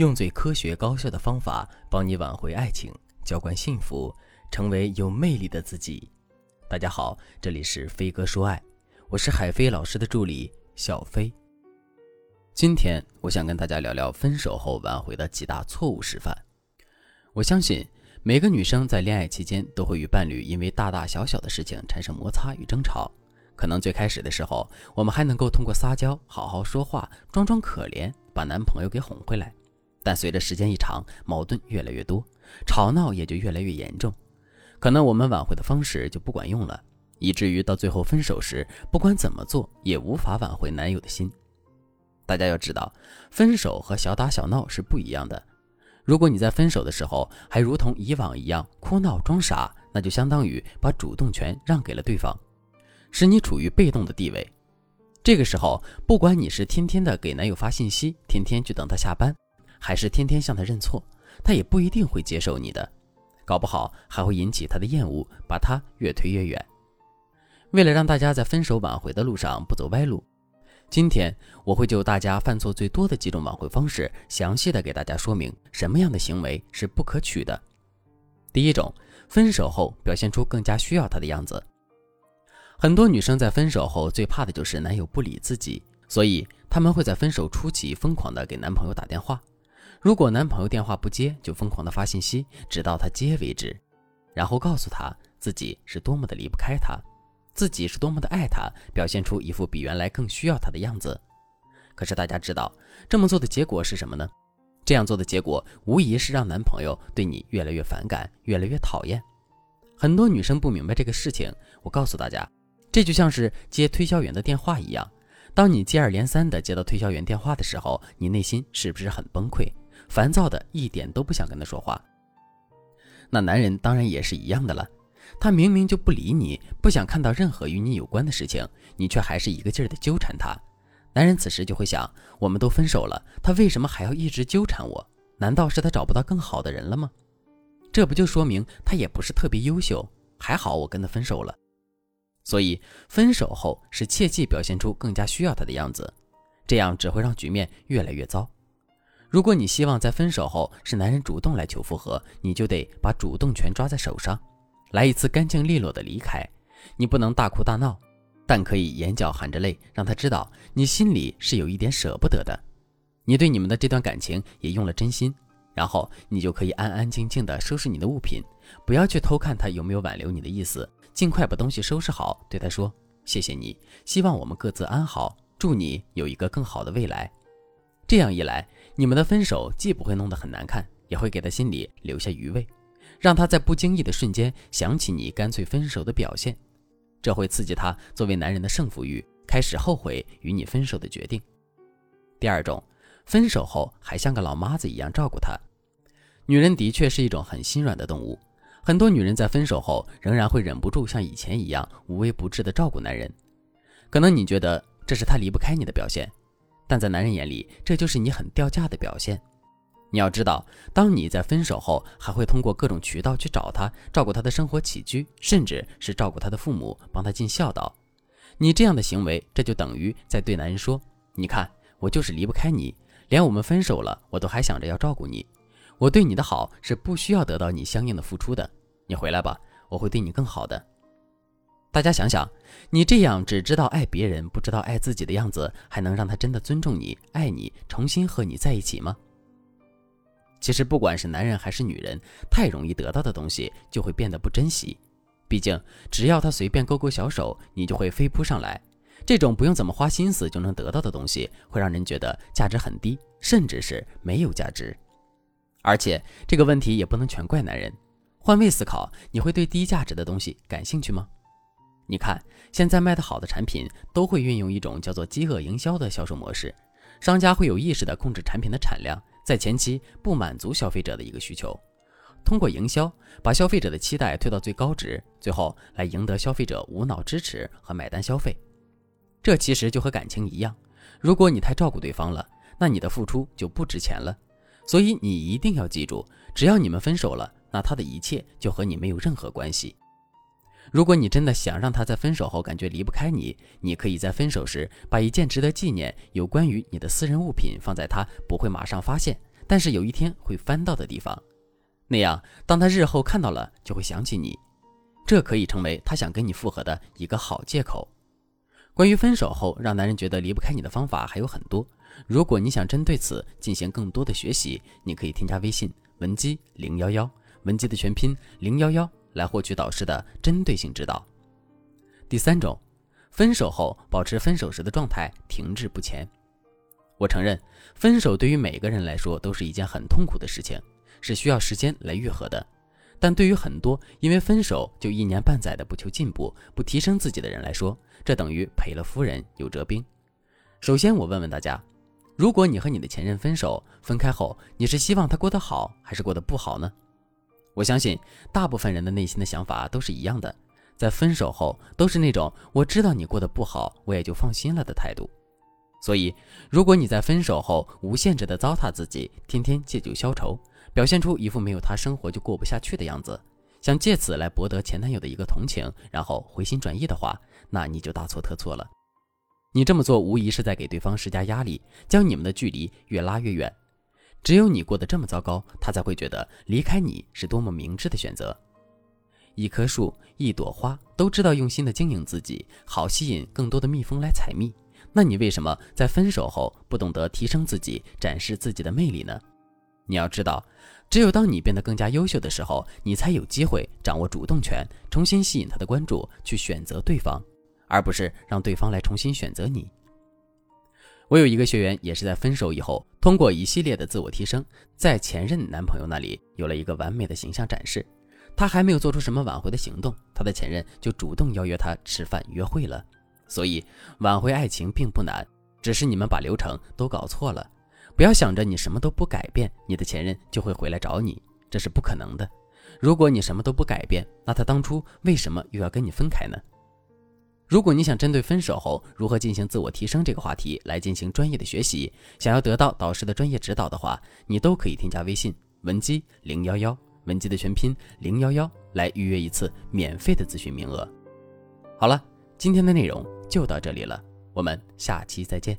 用最科学高效的方法帮你挽回爱情，浇灌幸福，成为有魅力的自己。大家好，这里是飞哥说爱，我是海飞老师的助理小飞。今天我想跟大家聊聊分手后挽回的几大错误示范。我相信每个女生在恋爱期间都会与伴侣因为大大小小的事情产生摩擦与争吵。可能最开始的时候，我们还能够通过撒娇、好好说话、装装可怜，把男朋友给哄回来。但随着时间一长，矛盾越来越多，吵闹也就越来越严重，可能我们挽回的方式就不管用了，以至于到最后分手时，不管怎么做也无法挽回男友的心。大家要知道，分手和小打小闹是不一样的。如果你在分手的时候还如同以往一样哭闹装傻，那就相当于把主动权让给了对方，使你处于被动的地位。这个时候，不管你是天天的给男友发信息，天天去等他下班。还是天天向他认错，他也不一定会接受你的，搞不好还会引起他的厌恶，把他越推越远。为了让大家在分手挽回的路上不走歪路，今天我会就大家犯错最多的几种挽回方式，详细的给大家说明什么样的行为是不可取的。第一种，分手后表现出更加需要他的样子。很多女生在分手后最怕的就是男友不理自己，所以他们会在分手初期疯狂的给男朋友打电话。如果男朋友电话不接，就疯狂的发信息，直到他接为止，然后告诉他自己是多么的离不开他，自己是多么的爱他，表现出一副比原来更需要他的样子。可是大家知道，这么做的结果是什么呢？这样做的结果无疑是让男朋友对你越来越反感，越来越讨厌。很多女生不明白这个事情，我告诉大家，这就像是接推销员的电话一样，当你接二连三的接到推销员电话的时候，你内心是不是很崩溃？烦躁的一点都不想跟他说话。那男人当然也是一样的了，他明明就不理你，不想看到任何与你有关的事情，你却还是一个劲儿的纠缠他。男人此时就会想：我们都分手了，他为什么还要一直纠缠我？难道是他找不到更好的人了吗？这不就说明他也不是特别优秀？还好我跟他分手了。所以分手后是切记表现出更加需要他的样子，这样只会让局面越来越糟。如果你希望在分手后是男人主动来求复合，你就得把主动权抓在手上，来一次干净利落的离开。你不能大哭大闹，但可以眼角含着泪，让他知道你心里是有一点舍不得的。你对你们的这段感情也用了真心，然后你就可以安安静静的收拾你的物品，不要去偷看他有没有挽留你的意思，尽快把东西收拾好，对他说：“谢谢你，希望我们各自安好，祝你有一个更好的未来。”这样一来，你们的分手既不会弄得很难看，也会给他心里留下余味，让他在不经意的瞬间想起你干脆分手的表现，这会刺激他作为男人的胜负欲，开始后悔与你分手的决定。第二种，分手后还像个老妈子一样照顾他。女人的确是一种很心软的动物，很多女人在分手后仍然会忍不住像以前一样无微不至的照顾男人，可能你觉得这是他离不开你的表现。但在男人眼里，这就是你很掉价的表现。你要知道，当你在分手后还会通过各种渠道去找他，照顾他的生活起居，甚至是照顾他的父母，帮他尽孝道，你这样的行为，这就等于在对男人说：“你看，我就是离不开你，连我们分手了，我都还想着要照顾你。我对你的好是不需要得到你相应的付出的。你回来吧，我会对你更好的。”大家想想，你这样只知道爱别人，不知道爱自己的样子，还能让他真的尊重你、爱你，重新和你在一起吗？其实，不管是男人还是女人，太容易得到的东西就会变得不珍惜。毕竟，只要他随便勾勾小手，你就会飞扑上来。这种不用怎么花心思就能得到的东西，会让人觉得价值很低，甚至是没有价值。而且，这个问题也不能全怪男人。换位思考，你会对低价值的东西感兴趣吗？你看，现在卖得好的产品都会运用一种叫做饥饿营销的销售模式，商家会有意识地控制产品的产量，在前期不满足消费者的一个需求，通过营销把消费者的期待推到最高值，最后来赢得消费者无脑支持和买单消费。这其实就和感情一样，如果你太照顾对方了，那你的付出就不值钱了。所以你一定要记住，只要你们分手了，那他的一切就和你没有任何关系。如果你真的想让他在分手后感觉离不开你，你可以在分手时把一件值得纪念、有关于你的私人物品放在他不会马上发现，但是有一天会翻到的地方。那样，当他日后看到了，就会想起你，这可以成为他想跟你复合的一个好借口。关于分手后让男人觉得离不开你的方法还有很多。如果你想针对此进行更多的学习，你可以添加微信文姬零幺幺，文姬的全拼零幺幺，来获取导师的针对性指导。第三种，分手后保持分手时的状态停滞不前。我承认，分手对于每个人来说都是一件很痛苦的事情。是需要时间来愈合的，但对于很多因为分手就一年半载的不求进步、不提升自己的人来说，这等于赔了夫人又折兵。首先，我问问大家：如果你和你的前任分手，分开后，你是希望他过得好，还是过得不好呢？我相信大部分人的内心的想法都是一样的，在分手后都是那种“我知道你过得不好，我也就放心了”的态度。所以，如果你在分手后无限制的糟蹋自己，天天借酒消愁，表现出一副没有他生活就过不下去的样子，想借此来博得前男友的一个同情，然后回心转意的话，那你就大错特错了。你这么做无疑是在给对方施加压力，将你们的距离越拉越远。只有你过得这么糟糕，他才会觉得离开你是多么明智的选择。一棵树、一朵花都知道用心的经营自己，好吸引更多的蜜蜂来采蜜。那你为什么在分手后不懂得提升自己、展示自己的魅力呢？你要知道，只有当你变得更加优秀的时候，你才有机会掌握主动权，重新吸引他的关注，去选择对方，而不是让对方来重新选择你。我有一个学员，也是在分手以后，通过一系列的自我提升，在前任男朋友那里有了一个完美的形象展示。他还没有做出什么挽回的行动，他的前任就主动邀约他吃饭约会了。所以，挽回爱情并不难，只是你们把流程都搞错了。不要想着你什么都不改变，你的前任就会回来找你，这是不可能的。如果你什么都不改变，那他当初为什么又要跟你分开呢？如果你想针对分手后如何进行自我提升这个话题来进行专业的学习，想要得到导师的专业指导的话，你都可以添加微信文姬零幺幺，文姬的全拼零幺幺，来预约一次免费的咨询名额。好了，今天的内容。就到这里了，我们下期再见。